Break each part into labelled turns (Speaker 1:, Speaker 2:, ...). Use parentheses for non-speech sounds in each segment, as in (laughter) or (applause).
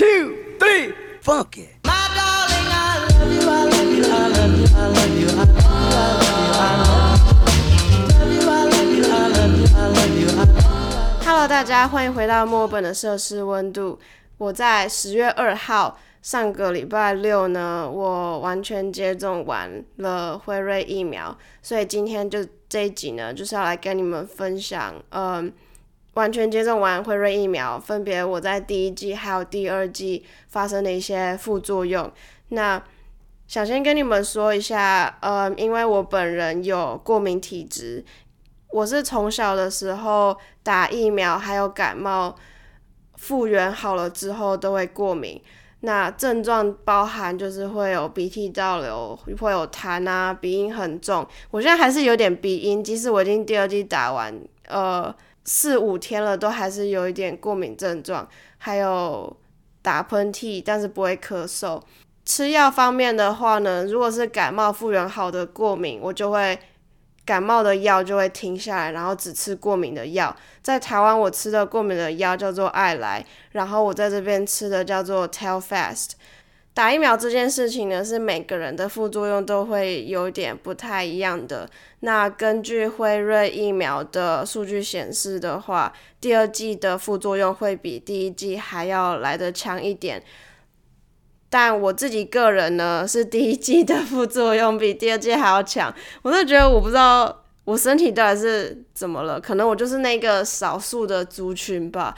Speaker 1: two, three, funk it.
Speaker 2: My darling, I love you, I love you, I love you, I love you, I love you, I love you, I love you, I love you, I love you, I love you.
Speaker 3: Hello，大家欢迎回到墨尔本的摄氏温度。我在十月二号上个礼拜六呢，我完全接种完了辉瑞疫苗，所以今天就这一集呢，就是要来跟你们分享，嗯，完全接种完辉瑞疫苗，分别我在第一季还有第二季发生的一些副作用。那想先跟你们说一下，呃，因为我本人有过敏体质，我是从小的时候打疫苗还有感冒复原好了之后都会过敏。那症状包含就是会有鼻涕倒流，会有痰啊，鼻音很重。我现在还是有点鼻音，即使我已经第二季打完，呃，四五天了，都还是有一点过敏症状，还有打喷嚏，但是不会咳嗽。吃药方面的话呢，如果是感冒复原好的过敏，我就会感冒的药就会停下来，然后只吃过敏的药。在台湾我吃的过敏的药叫做爱莱，然后我在这边吃的叫做 Telfast。打疫苗这件事情呢，是每个人的副作用都会有点不太一样的。那根据辉瑞疫苗的数据显示的话，第二季的副作用会比第一季还要来得强一点。但我自己个人呢，是第一季的副作用比第二季还要强。我就觉得我不知道我身体到底是怎么了，可能我就是那个少数的族群吧。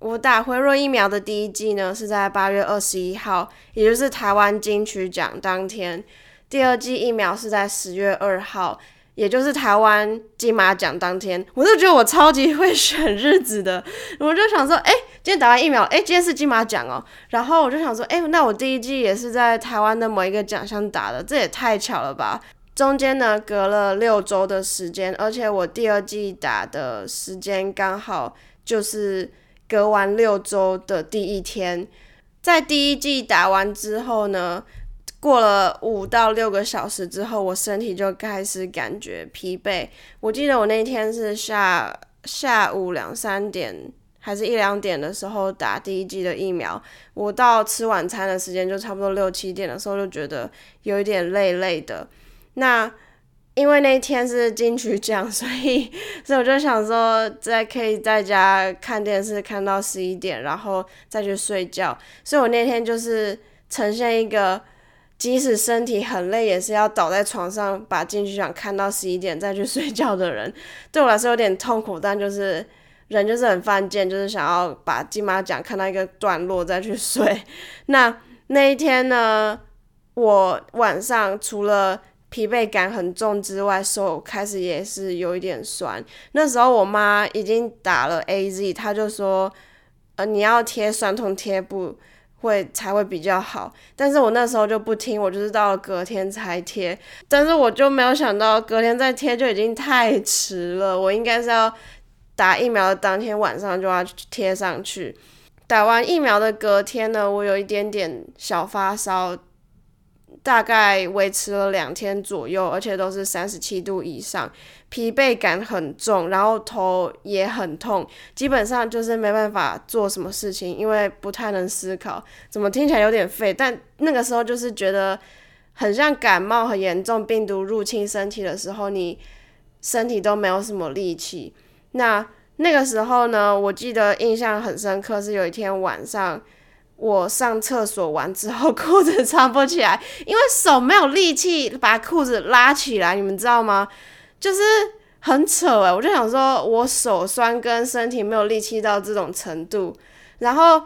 Speaker 3: 我打辉瑞疫苗的第一季呢，是在八月二十一号，也就是台湾金曲奖当天；第二季疫苗是在十月二号，也就是台湾金马奖当天。我就觉得我超级会选日子的，我就想说，哎、今天打完疫苗，哎、今天是金马奖哦。然后我就想说，哎、那我第一季也是在台湾的某一个奖项打的，这也太巧了吧！中间呢隔了六周的时间，而且我第二季打的时间刚好就是隔完六周的第一天。在第一季打完之后呢，过了五到六个小时之后，我身体就开始感觉疲惫。我记得我那天是下下午两三点还是一两点的时候打第一剂的疫苗，我到吃晚餐的时间就差不多六七点的时候，就觉得有一点累累的。那因为那一天是金曲奖，所以 (laughs) 所以我就想说，在可以在家看电视看到十一点，然后再去睡觉。所以我那天就是呈现一个，即使身体很累，也是要倒在床上把金曲奖看到十一点再去睡觉的人。(laughs) 对我来说有点痛苦，但就是人就是很犯贱，就是想要把金马奖看到一个段落再去睡。(laughs) 那那一天呢，我晚上除了疲惫感很重之外，手开始也是有一点酸。那时候我妈已经打了 A Z，她就说，呃，你要贴酸痛贴布会才会比较好。但是我那时候就不听，我就是到了隔天才贴。但是我就没有想到隔天再贴就已经太迟了，我应该是要打疫苗的当天晚上就要贴上去。打完疫苗的隔天呢，我有一点点小发烧，大概维持了两天左右，而且都是三十七度以上，疲惫感很重，然后头也很痛，基本上就是没办法做什么事情，因为不太能思考。怎么听起来有点废？但那个时候就是觉得很像感冒很严重，病毒入侵身体的时候，你身体都没有什么力气。那那个时候呢，我记得印象很深刻，是有一天晚上。我上厕所完之后，(laughs) 裤子穿不起来，因为手没有力气把裤子拉起来，你们知道吗？就是很扯诶，我就想说，我手酸跟身体没有力气到这种程度，然后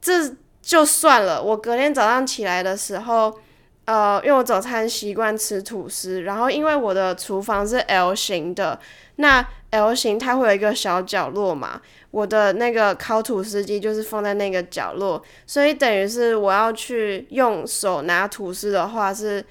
Speaker 3: 这就算了。我隔天早上起来的时候，呃，因为我早餐习惯吃吐司，然后因为我的厨房是 L 型的，那 L 型它会有一个小角落嘛。我的那个烤吐司机就是放在那个角落，所以等于是我要去用手拿吐司的话，是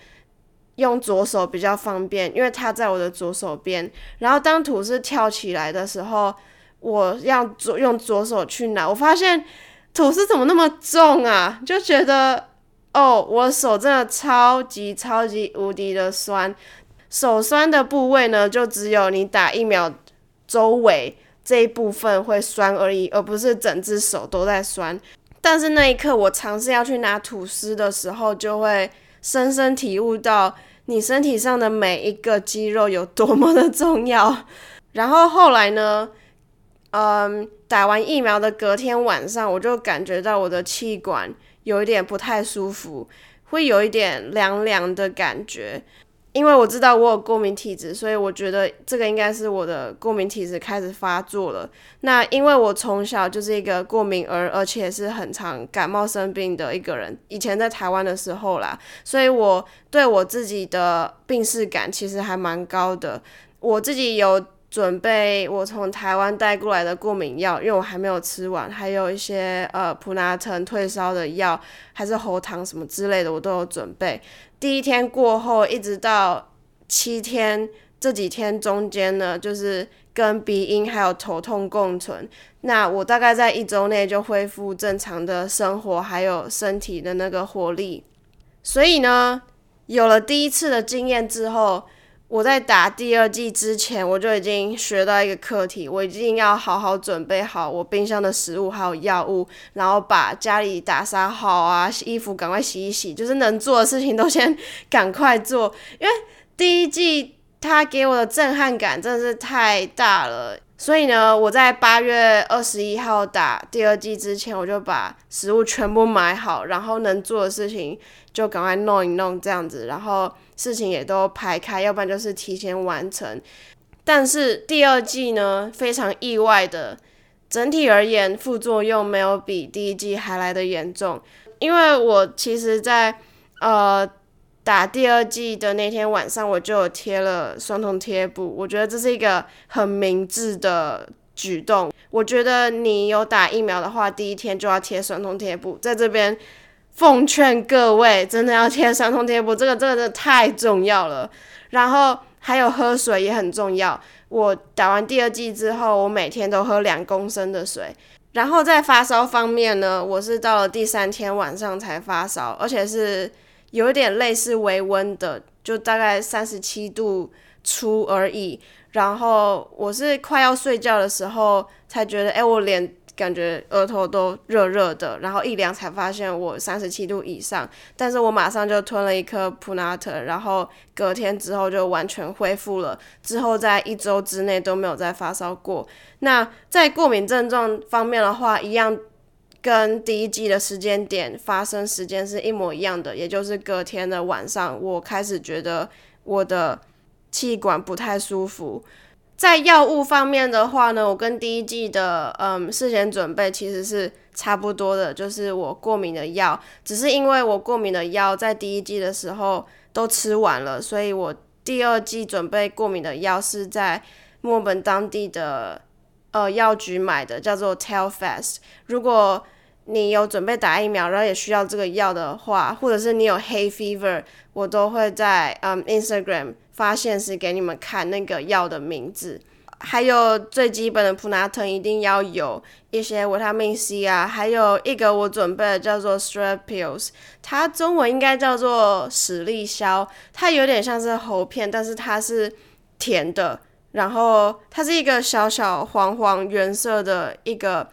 Speaker 3: 用左手比较方便，因为它在我的左手边。然后当吐司跳起来的时候，我要左用左手去拿，我发现吐司怎么那么重啊？就觉得哦，我手真的超级超级无敌的酸。手酸的部位呢，就只有你打疫苗周围。这一部分会酸而已，而不是整只手都在酸。但是那一刻我尝试要去拿吐司的时候，就会深深体悟到你身体上的每一个肌肉有多么的重要。然后后来呢，(laughs) 嗯，打完疫苗的隔天晚上，我就感觉到我的气管有一点不太舒服，会有一点凉凉的感觉。因为我知道我有过敏体质，所以我觉得这个应该是我的过敏体质开始发作了。那因为我从小就是一个过敏儿，而且是很常感冒生病的一个人。以前在台湾的时候啦，所以我对我自己的病视感其实还蛮高的。我自己有准备我从台湾带过来的过敏药，因为我还没有吃完，还有一些呃普拿疼退烧的药，还是喉糖什么之类的，我都有准备。第一天过后，一直到七天这几天中间呢，就是跟鼻音还有头痛共存。那我大概在一周内就恢复正常的生活，还有身体的那个活力。所以呢，有了第一次的经验之后，我在打第二季之前，我就已经学到一个课题，我一定要好好准备好我冰箱的食物还有药物，然后把家里打扫好啊，衣服赶快洗一洗，就是能做的事情都先赶快做。因为第一季它给我的震撼感真的是太大了，所以呢，我在八月二十一号打第二季之前，我就把食物全部买好，然后能做的事情就赶快弄一弄这样子，然后。事情也都排开，要不然就是提前完成。但是第二季呢，非常意外的，整体而言副作用没有比第一季还来的严重。因为我其实，在呃打第二季的那天晚上，我就有贴了酸痛贴布。我觉得这是一个很明智的举动。我觉得你有打疫苗的话，第一天就要贴酸痛贴布，在这边。奉劝各位，真的要贴酸痛贴布，这个这个真的太重要了。然后还有喝水也很重要。我打完第二剂之后，我每天都喝两公升的水。然后在发烧方面呢，我是到了第三天晚上才发烧，而且是有点类似微温的，就大概三十七度出而已。然后我是快要睡觉的时候才觉得，哎，我脸。感觉额头都热热的，然后一量才发现我三十七度以上，但是我马上就吞了一颗普纳特，然后隔天之后就完全恢复了，之后在一周之内都没有再发烧过。那在过敏症状方面的话，一样跟第一季的时间点发生时间是一模一样的，也就是隔天的晚上，我开始觉得我的气管不太舒服。在药物方面的话呢，我跟第一季的嗯事前准备其实是差不多的，就是我过敏的药，只是因为我过敏的药在第一季的时候都吃完了，所以我第二季准备过敏的药是在墨本当地的呃药局买的，叫做 Telfast。如果你有准备打疫苗，然后也需要这个药的话，或者是你有 hay fever，我都会在嗯 Instagram。发现是给你们看那个药的名字，还有最基本的普拿疼一定要有一些维他命 C 啊，还有一个我准备的叫做 Strep pills，它中文应该叫做史力消，它有点像是喉片，但是它是甜的，然后它是一个小小黄黄原色的一个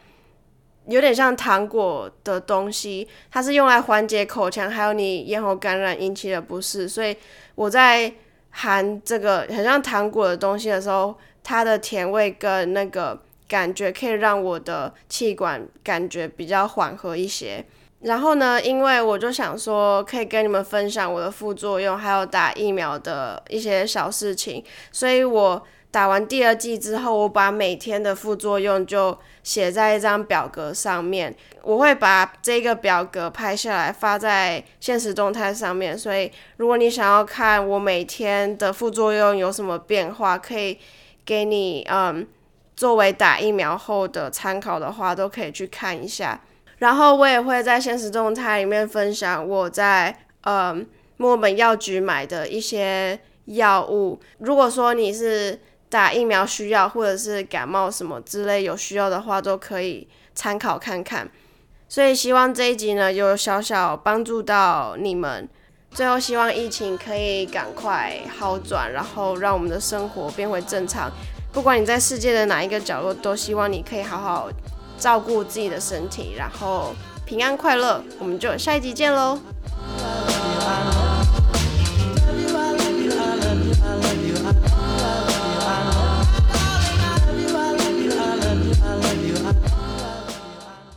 Speaker 3: 有点像糖果的东西，它是用来缓解口腔还有你咽喉感染引起的不适，所以我在。含这个很像糖果的东西的时候，它的甜味跟那个感觉可以让我的气管感觉比较缓和一些。然后呢，因为我就想说可以跟你们分享我的副作用，还有打疫苗的一些小事情，所以我。打完第二剂之后，我把每天的副作用就写在一张表格上面。我会把这个表格拍下来发在现实动态上面。所以，如果你想要看我每天的副作用有什么变化，可以给你嗯作为打疫苗后的参考的话，都可以去看一下。然后我也会在现实动态里面分享我在嗯墨本药局买的一些药物。如果说你是打疫苗需要，或者是感冒什么之类有需要的话，都可以参考看看。所以希望这一集呢有小小帮助到你们。最后希望疫情可以赶快好转，然后让我们的生活变回正常。不管你在世界的哪一个角落，都希望你可以好好照顾自己的身体，然后平安快乐，我们就下一集见喽。